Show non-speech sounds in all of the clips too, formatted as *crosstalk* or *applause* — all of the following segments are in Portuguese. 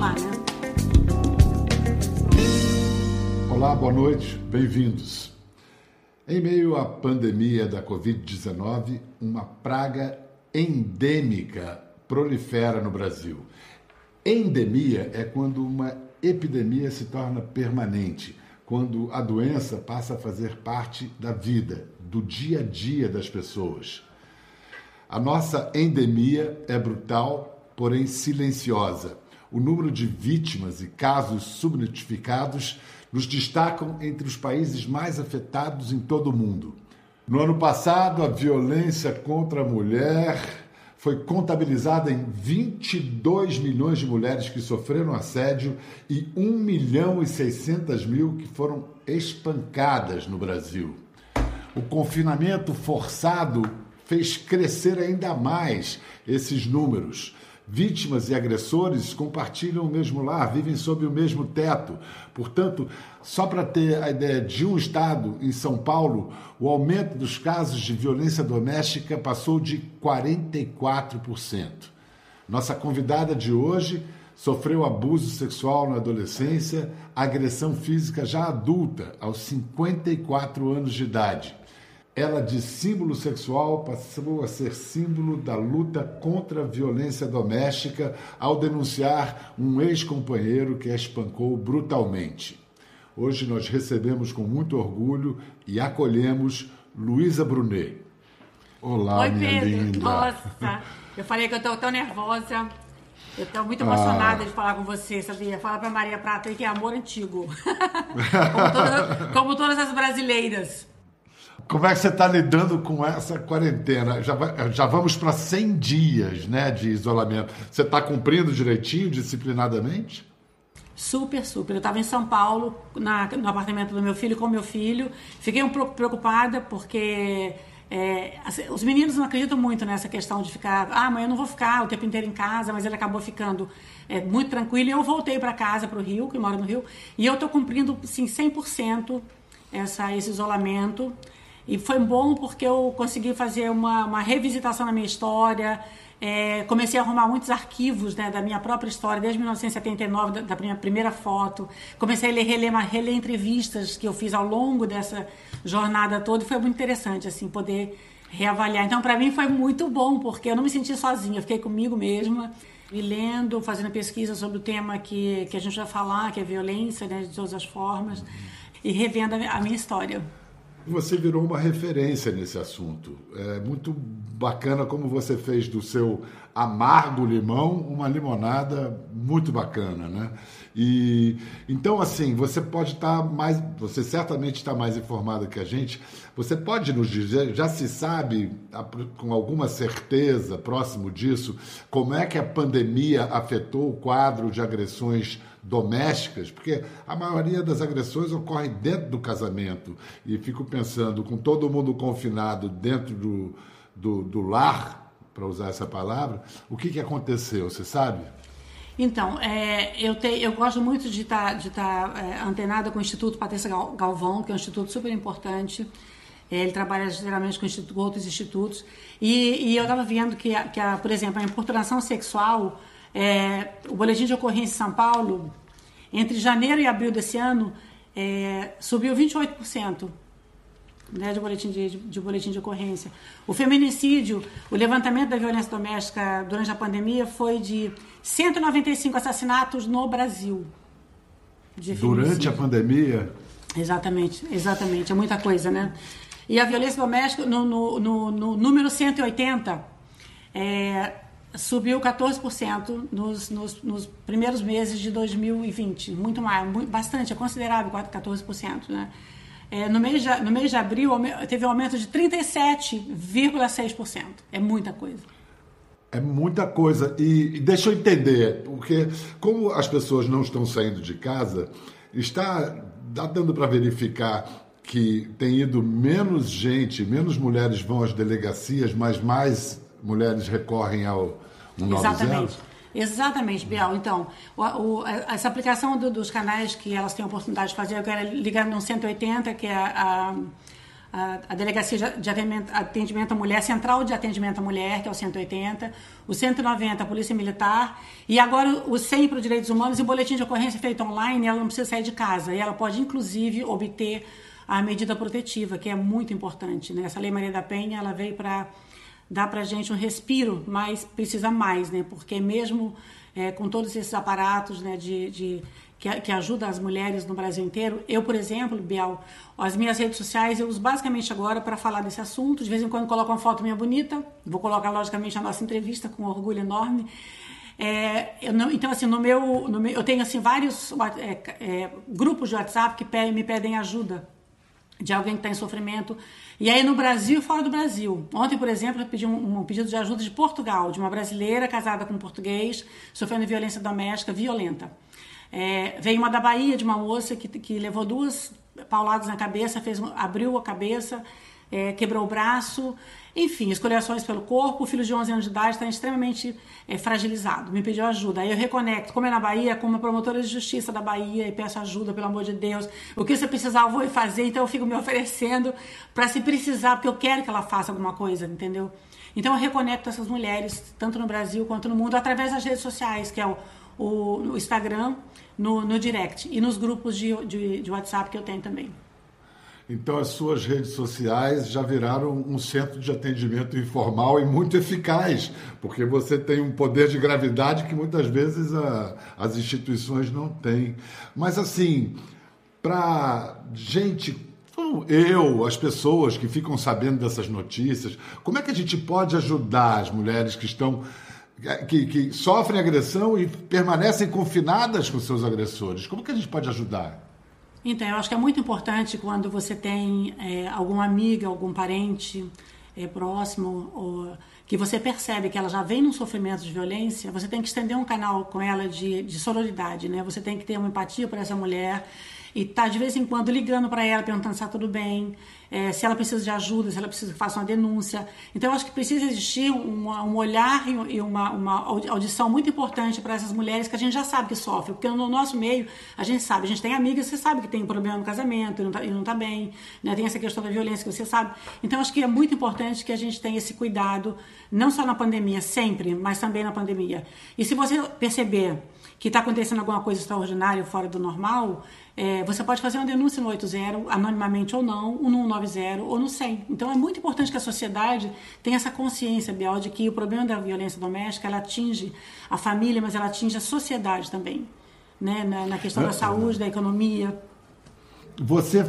lá, né? Olá, boa noite, bem-vindos. Em meio à pandemia da Covid-19, uma praga endêmica prolifera no Brasil. Endemia é quando uma epidemia se torna permanente, quando a doença passa a fazer parte da vida, do dia a dia das pessoas. A nossa endemia é brutal, porém silenciosa. O número de vítimas e casos subnotificados nos destacam entre os países mais afetados em todo o mundo. No ano passado, a violência contra a mulher foi contabilizada em 22 milhões de mulheres que sofreram assédio e 1 milhão e 600 mil que foram espancadas no Brasil. O confinamento forçado fez crescer ainda mais esses números. Vítimas e agressores compartilham o mesmo lar, vivem sob o mesmo teto. Portanto, só para ter a ideia de um estado, em São Paulo, o aumento dos casos de violência doméstica passou de 44%. Nossa convidada de hoje sofreu abuso sexual na adolescência, agressão física já adulta, aos 54 anos de idade. Ela, de símbolo sexual, passou a ser símbolo da luta contra a violência doméstica ao denunciar um ex-companheiro que a espancou brutalmente. Hoje nós recebemos com muito orgulho e acolhemos Luísa Brunet. Olá, Oi, minha Pedro. linda. Nossa, eu falei que eu estou tão nervosa. Eu estou muito emocionada Ah. de falar com você, sabia? Fala para Maria Prata aí que é amor antigo. *laughs* como, todas, como todas as brasileiras. Como é que você está lidando com essa quarentena? Já, vai- já vamos para 100 dias né, de isolamento. Você está cumprindo direitinho, disciplinadamente? Super, super. Eu estava em São Paulo, na- no apartamento do meu filho, com meu filho. Fiquei um pouco preocupada, porque é, assim, os meninos não acreditam muito nessa questão de ficar. Ah, amanhã eu não vou ficar o tempo inteiro em casa, mas ele acabou ficando é, muito tranquilo. E eu voltei para casa, para o Rio, que eu moro no Rio, e eu estou cumprindo sim, 100% essa, esse isolamento. E foi bom porque eu consegui fazer uma, uma revisitação na minha história. É, comecei a arrumar muitos arquivos né, da minha própria história, desde 1979, da, da minha primeira foto. Comecei a ler, reler, reler entrevistas que eu fiz ao longo dessa jornada toda. E foi muito interessante, assim, poder reavaliar. Então, para mim, foi muito bom, porque eu não me senti sozinha. Eu fiquei comigo mesma, me lendo, fazendo pesquisa sobre o tema que, que a gente vai falar, que é violência, né, de todas as formas, e revendo a minha história. Você virou uma referência nesse assunto. É muito bacana como você fez do seu amargo limão uma limonada muito bacana, né? E então assim, você pode estar mais, você certamente está mais informado que a gente. Você pode nos dizer, já se sabe com alguma certeza, próximo disso, como é que a pandemia afetou o quadro de agressões domésticas, porque a maioria das agressões ocorre dentro do casamento. E fico pensando, com todo mundo confinado dentro do, do, do lar, para usar essa palavra, o que, que aconteceu, você sabe? Então, é, eu, te- eu gosto muito de estar de tá, é, antenada com o Instituto Patrícia Gal- Galvão, que é um instituto super importante. É, ele trabalha geralmente com, instituto, outros institutos. E, e eu estava vendo que, que a, por exemplo, a importunação sexual, é, o Boletim de Ocorrência em São Paulo, entre janeiro e abril desse ano, é, subiu 28% né, de, boletim de, de, boletim de ocorrência. O feminicídio, o levantamento da violência doméstica durante a pandemia foi de 195 assassinatos no Brasil. Durante a pandemia, Exatamente, exatamente. É muita coisa, né? E a violência doméstica, no, no, no, no número 180, é, subiu 14% nos, nos, nos primeiros meses de 2020. Muito mais, muito, bastante, é considerável 14%, né? É, no, mês de, no mês de abril teve um aumento de 37,6%. É muita coisa. É muita coisa. E, e deixa eu entender, porque como as pessoas não estão saindo de casa, está dá dando para verificar que tem ido menos gente, menos mulheres vão às delegacias, mas mais mulheres recorrem ao 190? Exatamente. Exatamente, Bial. Então, o, o, essa aplicação do, dos canais que elas têm a oportunidade de fazer, eu quero ligar no 180, que é a, a, a Delegacia de atendimento, atendimento à Mulher, Central de Atendimento à Mulher, que é o 180, o 190, a Polícia Militar, e agora o 100 para os Direitos Humanos e o boletim de ocorrência feito online, ela não precisa sair de casa, e ela pode, inclusive, obter a medida protetiva, que é muito importante. Né? Essa Lei Maria da Penha, ela veio para dar para gente um respiro, mas precisa mais, né? porque mesmo é, com todos esses aparatos né, de, de que, que ajuda as mulheres no Brasil inteiro. Eu, por exemplo, Bial, as minhas redes sociais eu uso basicamente agora para falar desse assunto. De vez em quando coloco uma foto minha bonita, vou colocar logicamente a nossa entrevista com orgulho enorme. É, não, então, assim, no meu, no meu, eu tenho assim vários é, é, grupos de WhatsApp que pedem, me pedem ajuda de alguém que está em sofrimento. E aí no Brasil e fora do Brasil. Ontem, por exemplo, eu pedi um, um, pedido de ajuda de Portugal, de uma brasileira casada com um português, sofrendo violência doméstica violenta. É, veio uma da Bahia, de uma moça que, que levou duas pauladas na cabeça, fez, abriu a cabeça, é, quebrou o braço, enfim, escoriações pelo corpo. O filho de 11 anos de idade está extremamente é, fragilizado. Me pediu ajuda. Aí eu reconecto, como é na Bahia, como promotora de justiça da Bahia e peço ajuda, pelo amor de Deus. O que você precisar, eu vou fazer. Então eu fico me oferecendo para se precisar, porque eu quero que ela faça alguma coisa, entendeu? Então eu reconecto essas mulheres, tanto no Brasil quanto no mundo, através das redes sociais, que é o, o, o Instagram, no, no direct e nos grupos de, de, de WhatsApp que eu tenho também. Então, as suas redes sociais já viraram um centro de atendimento informal e muito eficaz, porque você tem um poder de gravidade que muitas vezes a, as instituições não têm. Mas, assim, para gente eu, as pessoas que ficam sabendo dessas notícias, como é que a gente pode ajudar as mulheres que estão que, que sofrem agressão e permanecem confinadas com seus agressores. Como que a gente pode ajudar? Então, eu acho que é muito importante quando você tem é, alguma amiga, algum parente é, próximo, ou, que você percebe que ela já vem num sofrimento de violência, você tem que estender um canal com ela de, de sororidade, né? Você tem que ter uma empatia por essa mulher e tá de vez em quando ligando para ela, perguntando se está tudo bem, é, se ela precisa de ajuda, se ela precisa que faça uma denúncia. Então, eu acho que precisa existir um, um olhar e uma, uma, audição muito importante para essas mulheres que a gente já sabe que sofrem, porque no nosso meio a gente sabe, a gente tem amigas, você sabe que tem um problema no casamento e não está tá bem, né? tem essa questão da violência que você sabe. Então, acho que é muito importante que a gente tenha esse cuidado, não só na pandemia, sempre, mas também na pandemia. E se você perceber que está acontecendo alguma coisa extraordinária fora do normal, é, você pode fazer uma denúncia no 80, anonimamente ou não, no 190 ou no 100. Então é muito importante que a sociedade tenha essa consciência, Biel, de que o problema da violência doméstica ela atinge a família, mas ela atinge a sociedade também, né? na, na questão da é, saúde, da economia. Você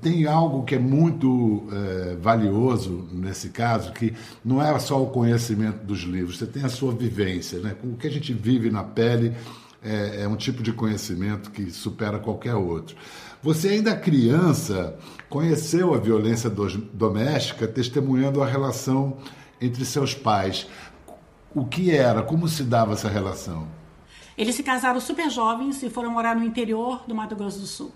tem algo que é muito é, valioso nesse caso, que não é só o conhecimento dos livros, você tem a sua vivência, né? O que a gente vive na pele é, é um tipo de conhecimento que supera qualquer outro. Você ainda criança conheceu a violência doméstica testemunhando a relação entre seus pais. O que era? Como se dava essa relação? Eles se casaram super jovens e foram morar no interior do Mato Grosso do Sul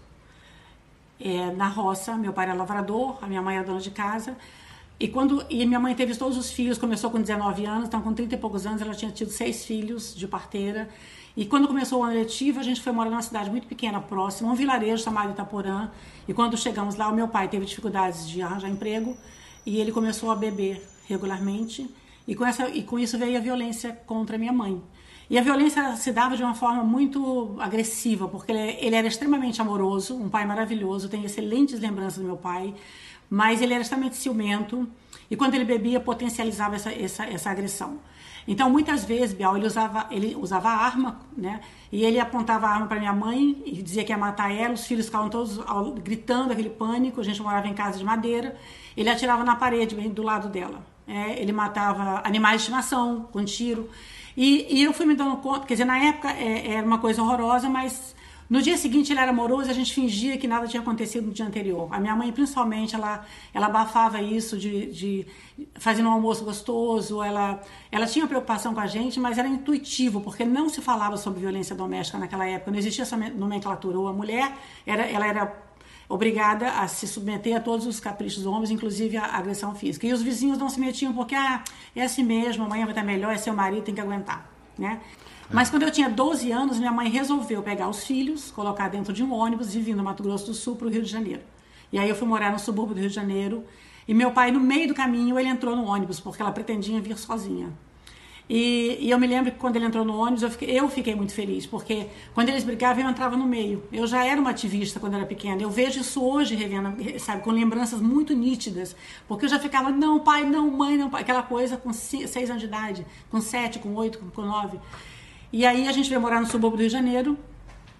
é, na roça. Meu pai era lavrador, a minha mãe era dona de casa. E quando e minha mãe teve todos os filhos, começou com 19 anos, então com 30 e poucos anos ela tinha tido seis filhos de parteira. E quando começou o ano letivo, a gente foi morar numa cidade muito pequena, próxima, um vilarejo chamado Itaporã. E quando chegamos lá, o meu pai teve dificuldades de arranjar emprego e ele começou a beber regularmente. E com, essa, e com isso veio a violência contra minha mãe. E a violência se dava de uma forma muito agressiva, porque ele, ele era extremamente amoroso, um pai maravilhoso, tenho excelentes lembranças do meu pai, mas ele era extremamente ciumento e quando ele bebia potencializava essa, essa, essa agressão. Então, muitas vezes, Bial, ele usava, ele usava arma, né? E ele apontava a arma para minha mãe e dizia que ia matar ela. Os filhos ficavam todos gritando, aquele pânico. A gente morava em casa de madeira. Ele atirava na parede, bem do lado dela. É, ele matava animais de estimação com tiro. E, e, eu fui me dando conta, quer dizer, na época é, era uma coisa horrorosa, mas no dia seguinte ele era amoroso e a gente fingia que nada tinha acontecido no dia anterior. A minha mãe, principalmente, ela, ela abafava isso de, de fazendo um almoço gostoso, ela, ela tinha preocupação com a gente, mas era intuitivo, porque não se falava sobre violência doméstica naquela época, não existia essa nomenclatura. Ou a mulher, era, ela era obrigada a se submeter a todos os caprichos dos homens, inclusive a agressão física. E os vizinhos não se metiam porque, ah, é assim mesmo, amanhã vai estar melhor, é seu marido, tem que aguentar, né? É. Mas quando eu tinha 12 anos, minha mãe resolveu pegar os filhos, colocar dentro de um ônibus e vir do Mato Grosso do Sul para o Rio de Janeiro. E aí eu fui morar no subúrbio do Rio de Janeiro. E meu pai, no meio do caminho, ele entrou no ônibus, porque ela pretendia vir sozinha. E, e, eu me lembro que quando ele entrou no ônibus, eu fiquei, eu fiquei, muito feliz, porque quando eles brigavam, eu entrava no meio. Eu já era uma ativista quando era pequena. Eu vejo isso hoje, revendo, sabe, com lembranças muito nítidas. Porque eu já ficava, não, pai, não, mãe, não, pai. Aquela coisa com seis anos de idade, com sete, com oito, com nove. E aí a gente veio morar no subúrbio do Rio de Janeiro.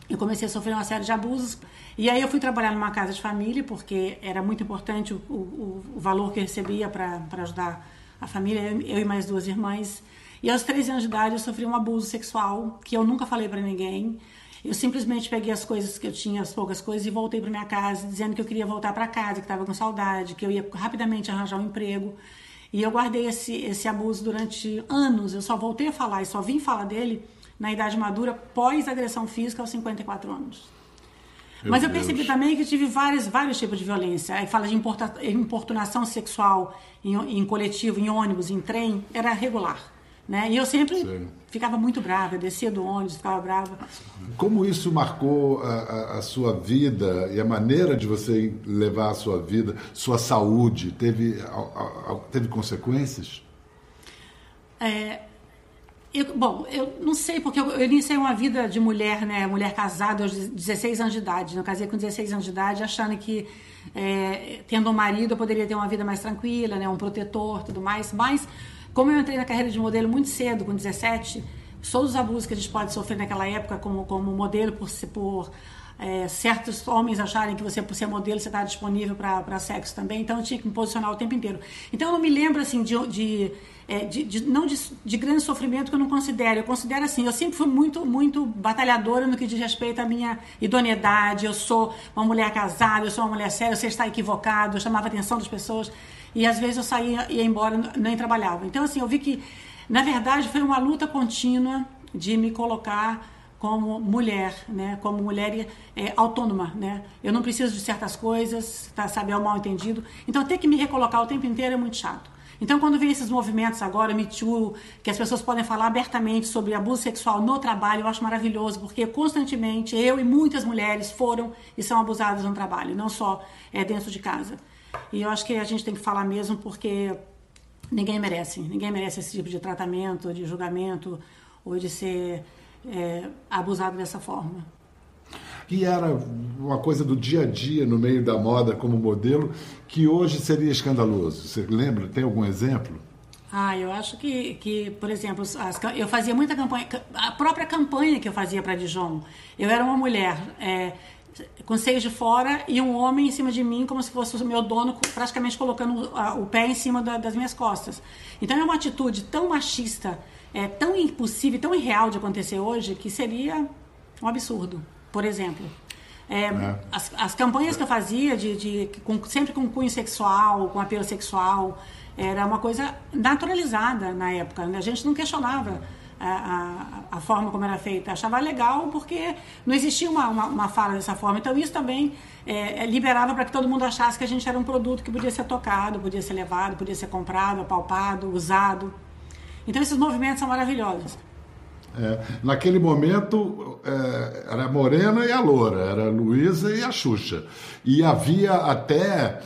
Eu comecei a sofrer uma série de abusos. E aí eu fui trabalhar numa casa de família, porque era muito importante o, o, o valor que eu recebia para ajudar a família, eu e mais duas irmãs. E aos 13 anos de idade eu sofri um abuso sexual que eu nunca falei para ninguém. Eu simplesmente peguei as coisas que eu tinha, as poucas coisas, e voltei para minha casa, dizendo que eu queria voltar para casa, que estava com saudade, que eu ia rapidamente arranjar um emprego. E eu guardei esse, esse abuso durante anos. Eu só voltei a falar e só vim falar dele na idade madura, pós-agressão física, aos 54 anos. Meu Mas eu Deus. percebi também que tive vários, vários tipos de violência. Aí fala de importunação sexual em, em coletivo, em ônibus, em trem, era regular. Né? E eu sempre Sim. ficava muito brava, descia do ônibus, ficava brava. Como isso marcou a, a, a, sua vida e a maneira de você levar a sua vida, sua saúde? Teve, a, teve consequências? É, eu, bom, eu não sei, porque eu, eu, iniciei uma vida de mulher, né? Mulher casada aos 16 anos de idade. Eu casei com 16 anos de idade, achando que é, tendo um marido eu poderia ter uma vida mais tranquila, né? Um protetor tudo mais. Mas como eu entrei na carreira de modelo muito cedo, com 17, todos os abusos que a gente pode sofrer naquela época como, como modelo por, por é, certos homens acharem que você, por ser modelo, você está disponível para sexo também, então eu tinha que me posicionar o tempo inteiro. Então eu não me lembro assim de, de, é, de, de não de, de, grande sofrimento que eu não considero. Eu considero assim, eu sempre fui muito, muito batalhadora no que diz respeito à minha idoneidade. Eu sou uma mulher casada, eu sou uma mulher séria, você está equivocado, eu chamava a atenção das pessoas. E às vezes eu saía, ia embora, nem trabalhava. Então, assim, eu vi que, na verdade, foi uma luta contínua de me colocar como mulher, né? Como mulher é, autônoma, né? Eu não preciso de certas coisas, tá, sabe? É o mal entendido. Então, ter que me recolocar o tempo inteiro é muito chato. Então, quando vem esses movimentos agora, Me Too, que as pessoas podem falar abertamente sobre abuso sexual no trabalho, eu acho maravilhoso, porque constantemente eu e muitas mulheres foram e são abusadas no trabalho, não só é, dentro de casa. E eu acho que a gente tem que falar mesmo porque ninguém merece. Ninguém merece esse tipo de tratamento, de julgamento ou de ser é, abusado dessa forma. E era uma coisa do dia a dia no meio da moda como modelo que hoje seria escandaloso. Você lembra? Tem algum exemplo? Ah, eu acho que, que por exemplo, as, eu fazia muita campanha, a própria campanha que eu fazia para Dijon. Eu era uma mulher é, com seios de fora e um homem em cima de mim como se fosse o meu dono praticamente colocando o pé em cima da, das minhas costas. Então é uma atitude tão machista, é tão impossível, tão irreal de acontecer hoje que seria um absurdo, por exemplo. É, é. As, as, campanhas que eu fazia, de, de com, sempre com cunho sexual, com apelo sexual, era uma coisa naturalizada na época. Né? A gente não questionava a, a, forma como era feita. Achava legal porque não existia uma, uma, uma fala dessa forma. Então isso também é, é liberava para que todo mundo achasse que a gente era um produto que podia ser tocado, podia ser levado, podia ser comprado, apalpado, usado. Então esses movimentos são maravilhosos. É, naquele momento é, era a Morena e a Loura, era a Luísa e a Xuxa. E havia até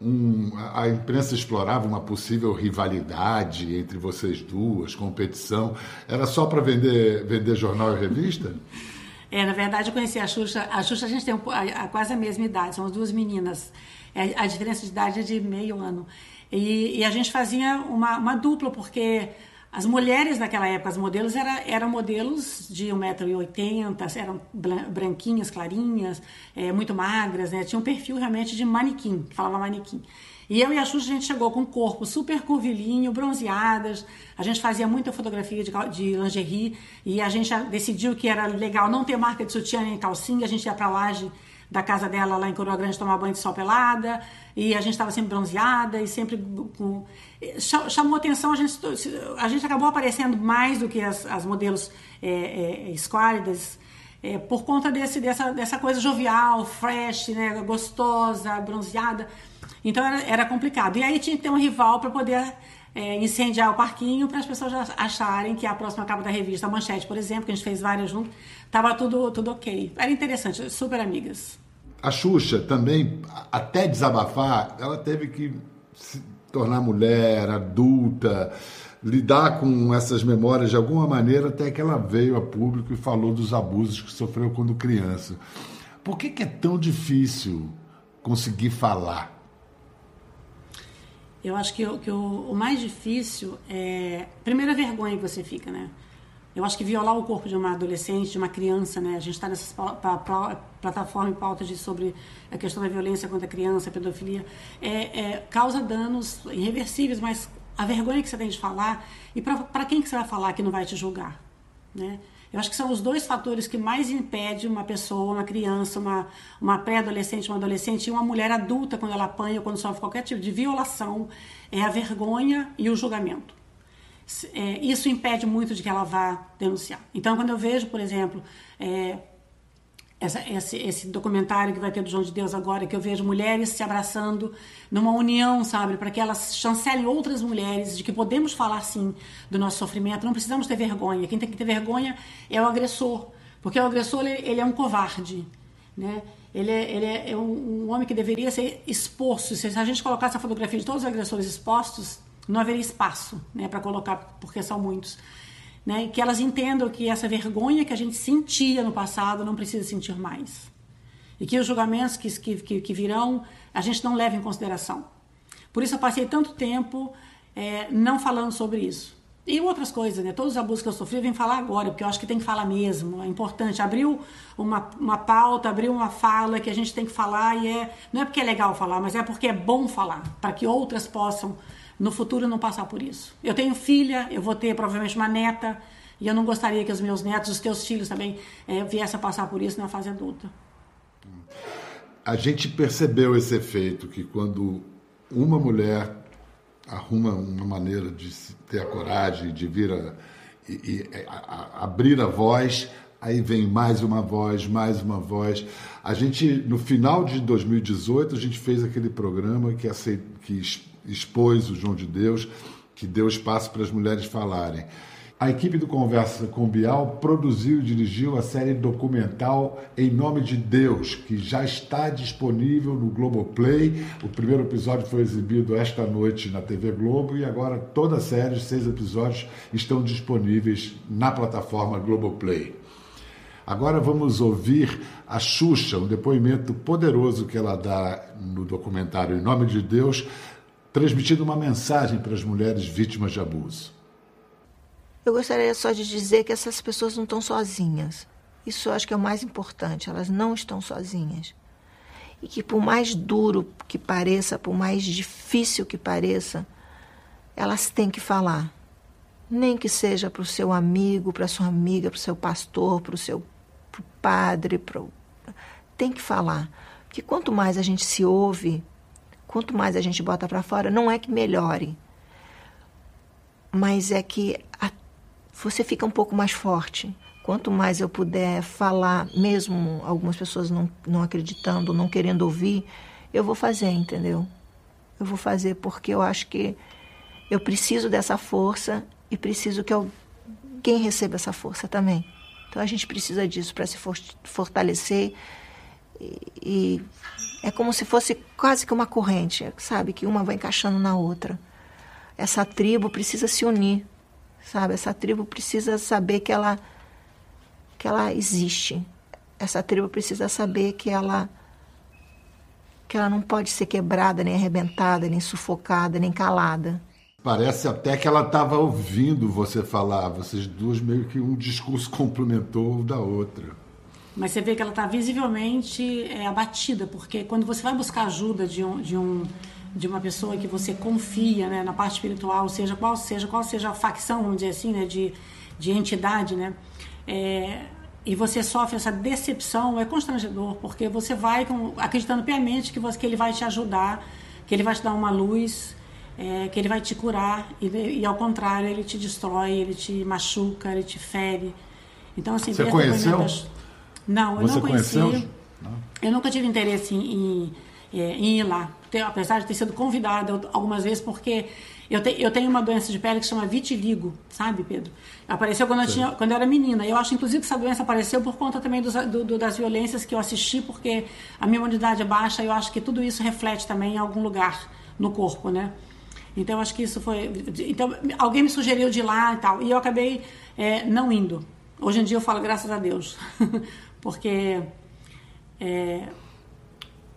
um, a imprensa explorava uma possível rivalidade entre vocês duas, competição. Era só para vender, vender jornal e revista? *laughs* É, na verdade, eu conheci a Xuxa. A Xuxa a gente tem um, a, a, quase a mesma idade, são duas meninas. É, a diferença de idade é de meio ano. E, e a gente fazia uma, uma dupla, porque as mulheres naquela época, as modelos, era, eram modelos de 1,80m, eram branquinhas, clarinhas, é, muito magras, né? Tinha um perfil realmente de manequim, falava manequim. E eu e a Xuxa, a gente chegou com um corpo super curvilíneo, bronzeadas. A gente fazia muita fotografia de, de lingerie e a gente decidiu que era legal não ter marca de sutiã nem calcinha. A gente ia pra laje da casa dela lá em Coroa Grande tomar banho de sol pelada e a gente estava sempre bronzeada e sempre com chamou atenção a gente a gente acabou aparecendo mais do que as, as modelos é, é, esquálidas é, por conta desse dessa dessa coisa jovial fresh né gostosa bronzeada. Então era, era complicado. E aí tinha que ter um rival para poder é, incendiar o parquinho para as pessoas acharem que a próxima capa da revista Manchete, por exemplo, que a gente fez várias juntas, Tava tudo, tudo ok. Era interessante, super amigas. a Xuxa também, até desabafar, ela teve que se tornar mulher, adulta, lidar com essas memórias de alguma maneira, até que ela veio a público e falou dos abusos que sofreu quando criança. Por que, que é tão difícil conseguir falar? Eu acho que, que o, o, mais difícil é. Primeiro, a vergonha que você fica, né? Eu acho que violar o corpo de uma adolescente, de uma criança, né? A gente está nessa plataforma em pauta de, sobre a questão da violência contra a criança, a pedofilia, é, é, causa danos irreversíveis, mas a vergonha que você tem de falar e para quem que você vai falar que não vai te julgar, né? Eu acho que são os dois fatores que mais impedem uma pessoa, uma criança, uma, uma pré-adolescente, uma adolescente e uma mulher adulta, quando ela apanha quando sofre qualquer tipo de violação, é a vergonha e o julgamento. É, isso impede muito de que ela vá denunciar. Então, quando eu vejo, por exemplo, é, essa, esse, esse, documentário que vai ter do João de Deus agora, que eu vejo mulheres se abraçando numa união, sabe, para que elas chancelem outras mulheres de que podemos falar sim do nosso sofrimento, não precisamos ter vergonha. Quem tem que ter vergonha é o agressor, porque o agressor ele, é um covarde, né? Ele é, ele é um, um, homem que deveria ser exposto. Se a gente colocasse a fotografia de todos os agressores expostos, não haveria espaço, né, para colocar, porque são muitos né? que elas entendam que essa vergonha que a gente sentia no passado não precisa sentir mais. E que os julgamentos que, que, que virão a gente não leva em consideração. Por isso eu passei tanto tempo é, não falando sobre isso. E outras coisas, né? Todos os abusos que eu sofri, eu vim falar agora, porque eu acho que tem que falar mesmo. É importante. Abriu uma, uma pauta, abriu uma fala que a gente tem que falar e é. Não é porque é legal falar, mas é porque é bom falar, para que outras possam no futuro não passar por isso. Eu tenho filha, eu vou ter provavelmente uma neta, e eu não gostaria que os meus netos, os teus filhos também, é, viessem a passar por isso na fase adulta. A gente percebeu esse efeito que quando uma mulher arruma uma maneira de ter a coragem de vir a, e, e a, a, abrir a voz, aí vem mais uma voz, mais uma voz. A gente, no final de 2018, a gente fez aquele programa que, que expôs o João de Deus, que deu espaço para as mulheres falarem. A equipe do Conversa com Bial produziu e dirigiu a série documental Em Nome de Deus, que já está disponível no Globoplay. O primeiro episódio foi exibido esta noite na TV Globo e agora toda a série, seis episódios, estão disponíveis na plataforma Globoplay. Agora vamos ouvir a Xuxa, um depoimento poderoso que ela dá no documentário Em Nome de Deus, transmitindo uma mensagem para as mulheres vítimas de abuso. Eu gostaria só de dizer que essas pessoas não estão sozinhas. Isso eu acho que é o mais importante, elas não estão sozinhas. E que por mais duro que pareça, por mais difícil que pareça, elas têm que falar. Nem que seja para o seu amigo, para sua amiga, para o seu pastor, para o seu pro padre, pro... tem que falar. Porque quanto mais a gente se ouve, quanto mais a gente bota para fora, não é que melhore, mas é que a, você fica um pouco mais forte. Quanto mais eu puder falar, mesmo algumas pessoas não, não acreditando, não querendo ouvir, eu vou fazer, entendeu? Eu vou fazer porque eu acho que eu preciso dessa força e preciso que alguém receba essa força também. Então a gente precisa disso para se fortalecer e, é como se fosse quase que uma corrente, sabe? Que uma vai encaixando na outra. Essa tribo precisa se unir, sabe? Essa tribo precisa saber que ela, que ela existe. Essa tribo precisa saber que ela que ela não pode ser quebrada, nem arrebentada, nem sufocada, nem calada. Parece até que ela estava ouvindo você falar. Vocês duas meio que um discurso complementou o da outra. Mas você vê que ela está visivelmente é, abatida, porque quando você vai buscar ajuda de um, de um de uma pessoa que você confia né, na parte espiritual, seja qual seja qual seja a facção, vamos dizer assim, né, de, de entidade, né, é, e você sofre essa decepção, é constrangedor, porque você vai com, acreditando piamente que, você, que ele vai te ajudar, que ele vai te dar uma luz, é, que ele vai te curar, e, e, ao contrário, ele te destrói, ele te machuca, ele te fere. Então, assim, você conheceu? Não, eu Você não conheci. Conheceu? Eu nunca tive interesse em, é, em ir lá, apesar de ter sido convidada algumas vezes, porque eu, te, eu tenho uma doença de pele que chama vitiligo, sabe, Pedro? Apareceu quando eu, tinha, quando eu era menina. Eu acho, inclusive, que essa doença apareceu por conta também dos, do, do, das violências que eu assisti, porque a minha imunidade é baixa e eu acho que tudo isso reflete também em algum lugar no corpo, né? Então, eu acho que isso foi... Então, alguém me sugeriu de ir lá e tal, e eu acabei é, não indo. Hoje em dia eu falo graças a Deus, *laughs* porque... É,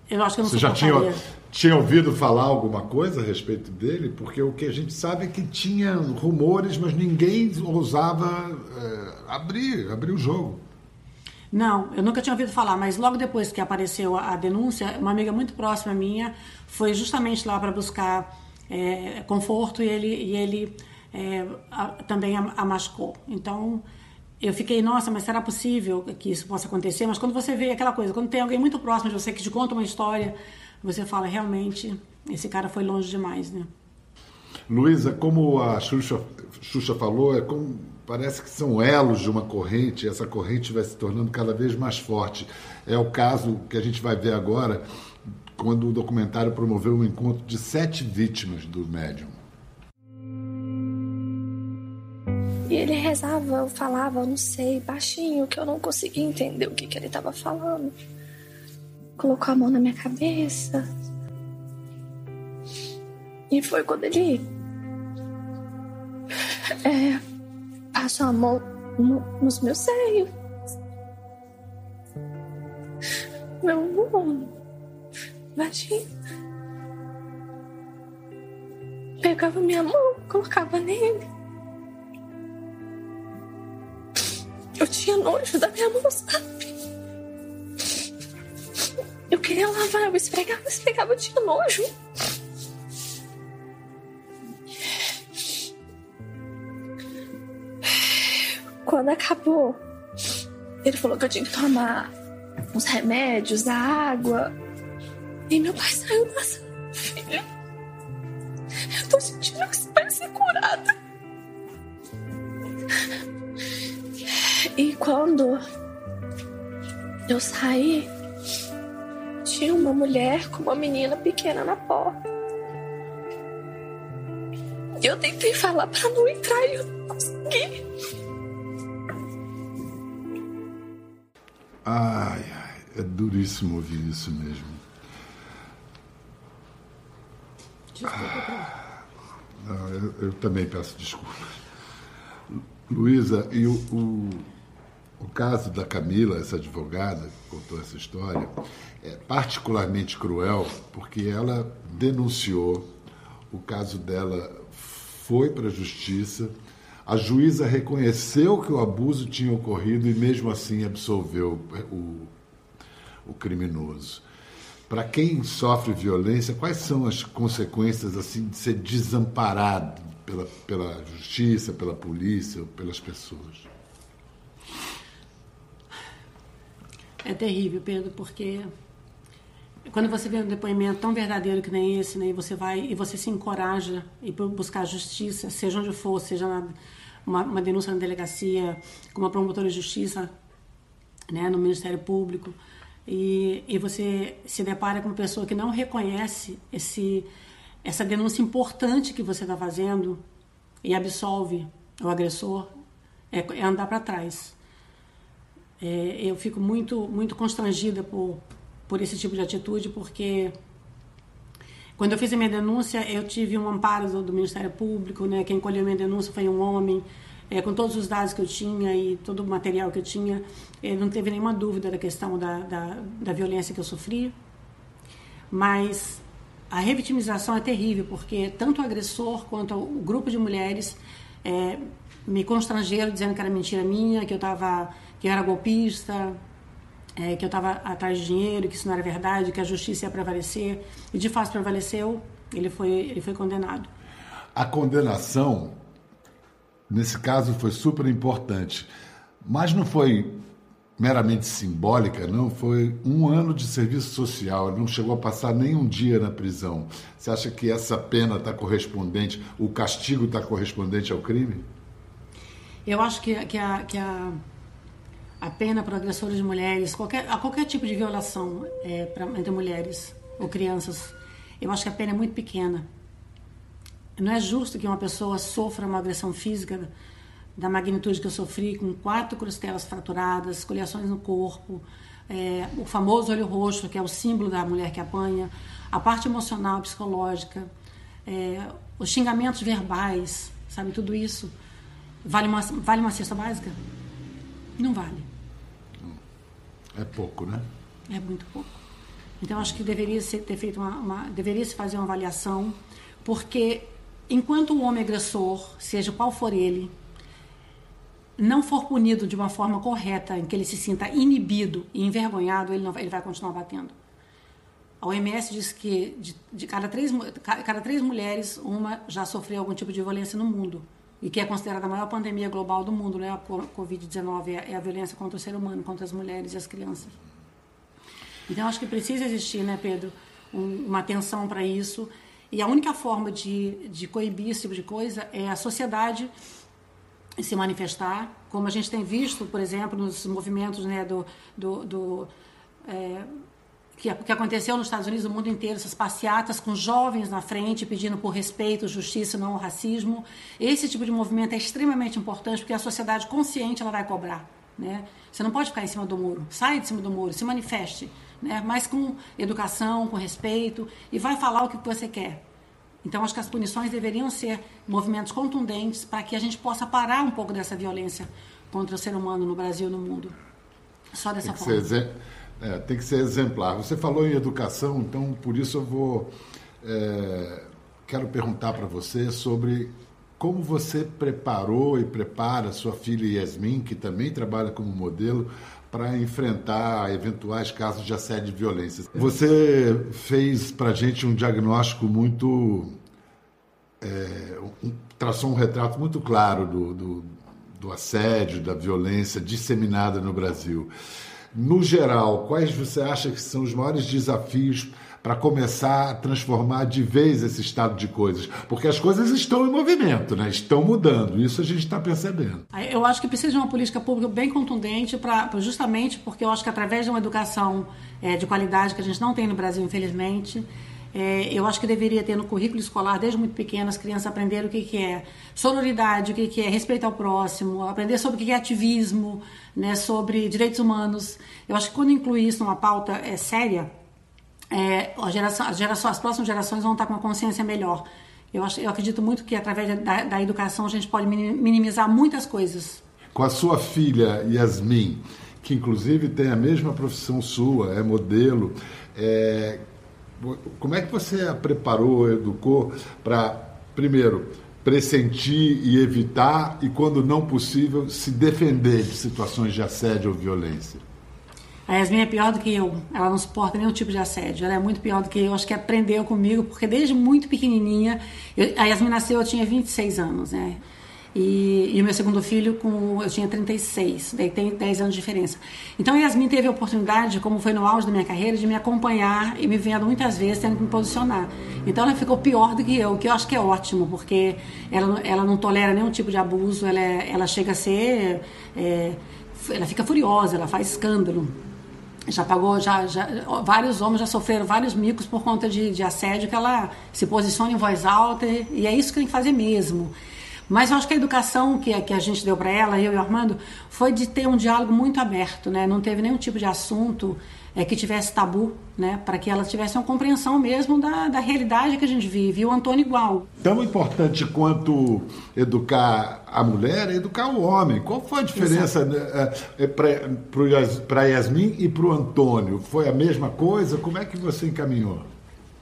eu acho que eu não Você já tinha, tinha ouvido falar alguma coisa a respeito dele? Porque o que a gente sabe é que tinha rumores, mas ninguém ousava é, abrir, abrir o jogo. Não, eu nunca tinha ouvido falar, mas logo depois que apareceu a, denúncia, uma amiga muito próxima minha foi justamente lá para buscar é, conforto e ele, e ele é, a, também a, a machucou. Então, eu fiquei, nossa, mas será possível que isso possa acontecer? Mas quando você vê aquela coisa, quando tem alguém muito próximo de você que te conta uma história, você fala, realmente, esse cara foi longe demais, né? Luísa, como a Xuxa, Xuxa falou, é como, parece que são elos de uma corrente, e essa corrente vai se tornando cada vez mais forte. É o caso que a gente vai ver agora, quando o documentário promoveu um encontro de sete vítimas do médium. Ele rezava, eu falava, eu não sei, baixinho, que eu não conseguia entender o que, que ele estava falando. Colocou a mão na minha cabeça. E foi quando ele *laughs* é, passou a mão no, nos meus seios. Meu mundo. Baixinho. Pegava minha mão, colocava nele. Eu tinha nojo da minha mão, sabe? Eu queria lavar, eu esfregava, esfregava, eu tinha nojo. Quando acabou, ele falou que eu tinha que tomar uns remédios, a água. E meu pai saiu dessa. Filha, eu tô sentindo que você vai ser curada. E quando eu saí, tinha uma mulher com uma menina pequena na porta. E eu tentei falar para não entrar e eu não consegui. Ai, ai, é duríssimo ouvir isso mesmo. Ah, não, eu, eu, também peço desculpas. Luísa, e o, o o caso da Camila, essa advogada que contou essa história, é particularmente cruel porque ela denunciou, o caso dela foi para a justiça, a juíza reconheceu que o abuso tinha ocorrido e mesmo assim absolveu o, o criminoso. Para quem sofre violência, quais são as consequências assim de ser desamparado pela, pela justiça, pela polícia, pelas pessoas? É terrível, Pedro, porque quando você vê um depoimento tão verdadeiro que nem esse, né, e você vai e você se encoraja e buscar justiça, seja onde for, seja na, uma, uma, denúncia na delegacia, com uma promotora de justiça, né, no Ministério Público, e, e você se depara com uma pessoa que não reconhece esse essa denúncia importante que você está fazendo e absolve o agressor, é, é andar para trás. É, eu fico muito, muito constrangida por, por esse tipo de atitude, porque quando eu fiz a minha denúncia, eu tive um amparo do, do Ministério Público, né? Quem colheu minha denúncia foi um homem, é, com todos os dados que eu tinha e todo o material que eu tinha, ele não teve nenhuma dúvida da questão da, da, da violência que eu sofri. Mas a revitimização é terrível, porque tanto o agressor quanto o grupo de mulheres é, me constrangeram dizendo que era mentira minha, que eu estava que eu era golpista, é, que eu estava atrás de dinheiro, que isso não era verdade, que a justiça ia prevalecer. E de fato prevaleceu, ele foi, ele foi condenado. A condenação, nesse caso, foi super importante, mas não foi meramente simbólica, não. Foi um ano de serviço social, ele não chegou a passar nem um dia na prisão. Você acha que essa pena está correspondente, o castigo está correspondente ao crime? Eu acho que, que, a, que a a pena para agressores de mulheres, qualquer, a qualquer tipo de violação é, pra, entre mulheres, ou crianças. Eu acho que a pena é muito pequena. Não é justo que uma pessoa sofra uma agressão física da magnitude que eu sofri, com quatro costelas fraturadas, escoliações no corpo, é, o famoso olho roxo, que é o símbolo da mulher que apanha, a parte emocional, psicológica, é, os xingamentos verbais, sabe, tudo isso. Vale uma, vale uma cesta básica? Não vale. É pouco, né? É muito pouco. Então, acho que deveria ser ter feito uma, uma, deveria se fazer uma avaliação, porque enquanto o homem agressor, seja qual for ele, não for punido de uma forma correta, em que ele se sinta inibido e envergonhado, ele, não, ele vai continuar batendo. A OMS diz que de, de cada, três, cada três mulheres, uma já sofreu algum tipo de violência no mundo. E que é considerada a maior pandemia global do mundo, né? A Covid-19 é, é a violência contra o ser humano, contra as mulheres e as crianças. Então, acho que precisa existir, né, Pedro, um, uma atenção para isso. E a única forma de, de coibir esse tipo de coisa é a sociedade se manifestar, como a gente tem visto, por exemplo, nos movimentos né, do, do, do é, que, que aconteceu nos Estados Unidos, no mundo inteiro, essas passeatas com jovens na frente pedindo por respeito, justiça, não o racismo. Esse tipo de movimento é extremamente importante porque a sociedade consciente ela vai cobrar. Né? Você não pode ficar em cima do muro. Sai de cima do muro, se manifeste né? mas com educação, com respeito, e vai falar o que você quer. Então, acho que as punições deveriam ser movimentos contundentes para que a gente possa parar um pouco dessa violência contra o ser humano no Brasil e no mundo. Só dessa forma. Ser, é, tem que ser exemplar. Você falou em educação, então por isso eu vou. É, quero perguntar para você sobre como você preparou e prepara sua filha Yasmin, que também trabalha como modelo, para enfrentar eventuais casos de assédio e violência. Você fez para a gente um diagnóstico muito. É, um, traçou um retrato muito claro do, do, do assédio, da violência disseminada no Brasil. No geral, quais você acha que são os maiores desafios para começar a transformar de vez esse estado de coisas. Porque as coisas estão em movimento, né? estão mudando, isso a gente está percebendo. Eu acho que precisa de uma política pública bem contundente, pra, justamente porque eu acho que através de uma educação é, de qualidade que a gente não tem no Brasil, infelizmente, é, eu acho que deveria ter no currículo escolar, desde muito pequeno, as crianças aprenderem o que, que é sororidade, o que, que é respeito ao próximo, aprender sobre o que é ativismo, né, sobre direitos humanos. Eu acho que quando incluir isso numa pauta é, séria, é, a geração, a geração, as próximas gerações vão estar com uma consciência melhor. Eu, acho, eu acredito muito que através da, da educação a gente pode minimizar muitas coisas. Com a sua filha Yasmin, que inclusive tem a mesma profissão sua, é modelo, é, como é que você a preparou, educou para, primeiro, pressentir e evitar e, quando não possível, se defender de situações de assédio ou violência? A Yasmin é pior do que eu. Ela não suporta nenhum tipo de assédio. Ela é muito pior do que eu. Acho que aprendeu comigo, porque desde muito pequenininha. Eu, a Yasmin nasceu, eu tinha 26 anos, né? E, e, o meu segundo filho, com, eu tinha 36, daí tem 10 anos de diferença. Então Yasmin teve a oportunidade, como foi no auge da minha carreira, de me acompanhar e me vendo muitas vezes tendo que me posicionar. Então ela ficou pior do que eu, o que eu acho que é ótimo, porque ela, ela não tolera nenhum tipo de abuso, ela, ela chega a ser. É, ela fica furiosa, ela faz escândalo já pagou, já, já, vários homens já sofreram vários micos por conta de, de assédio, que ela se posiciona em voz alta e, é isso que tem que fazer mesmo. Mas eu acho que a educação que, que a gente deu para ela, eu e o Armando, foi de ter um diálogo muito aberto, né? Não teve nenhum tipo de assunto é, que tivesse tabu, né? Para que ela tivesse uma compreensão mesmo da, da realidade que a gente vive. E o Antônio igual. Tão importante quanto educar a mulher é educar o homem. Qual foi a diferença né, é, é, para Yasmin e para o Antônio? Foi a mesma coisa? Como é que você encaminhou?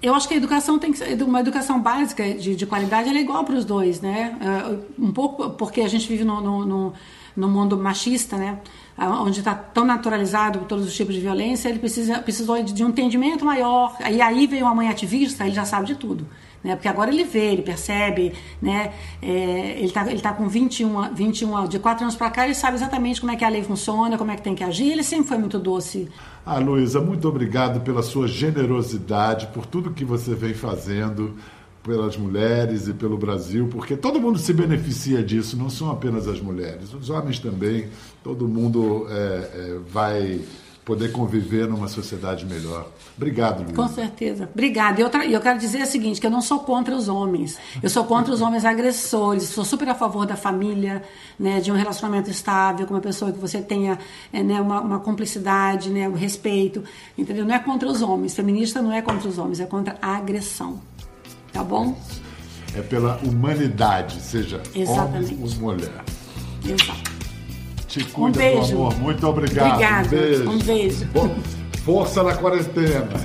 Eu acho que a educação tem que ser uma educação básica de, de qualidade, é igual para os dois, né? É, um pouco porque a gente vive no, no, no, no mundo machista, né? onde está tão naturalizado todos os tipos de violência, ele precisa, precisou de um entendimento maior. E aí veio uma mãe ativista, ele já sabe de tudo. Né? Porque agora ele vê, ele percebe, né? É, ele está ele tá com 21, 21, de 4 anos para cá, ele sabe exatamente como é que a lei funciona, como é que tem que agir, ele sempre foi muito doce. Ah, Luísa, muito obrigado pela sua generosidade, por tudo que você vem fazendo pelas mulheres e pelo Brasil, porque todo mundo se beneficia disso, não são apenas as mulheres, os homens também, todo mundo é, é, vai poder conviver numa sociedade melhor. Obrigado, Luiz. Com certeza. Obrigada. E eu, eu quero dizer o seguinte, que eu não sou contra os homens. Eu sou contra os homens agressores. Sou super a favor da família, né, de um relacionamento estável, com uma pessoa que você tenha é, né, uma, uma cumplicidade, né, um respeito. Entendeu? Não é contra os homens. Feminista não é contra os homens, é contra a agressão. Tá bom? É pela humanidade, seja Exatamente. homem ou mulher. Exato. Te cuida, Um beijo. meu amor. Muito obrigado. Obrigada. Um beijo. Um beijo. Força na quarentena. *laughs*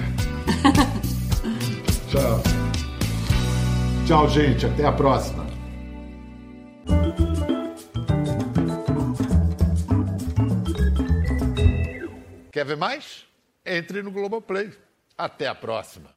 Tchau. Tchau, gente. Até a próxima. Quer ver mais? Entre no Globoplay. Até a próxima.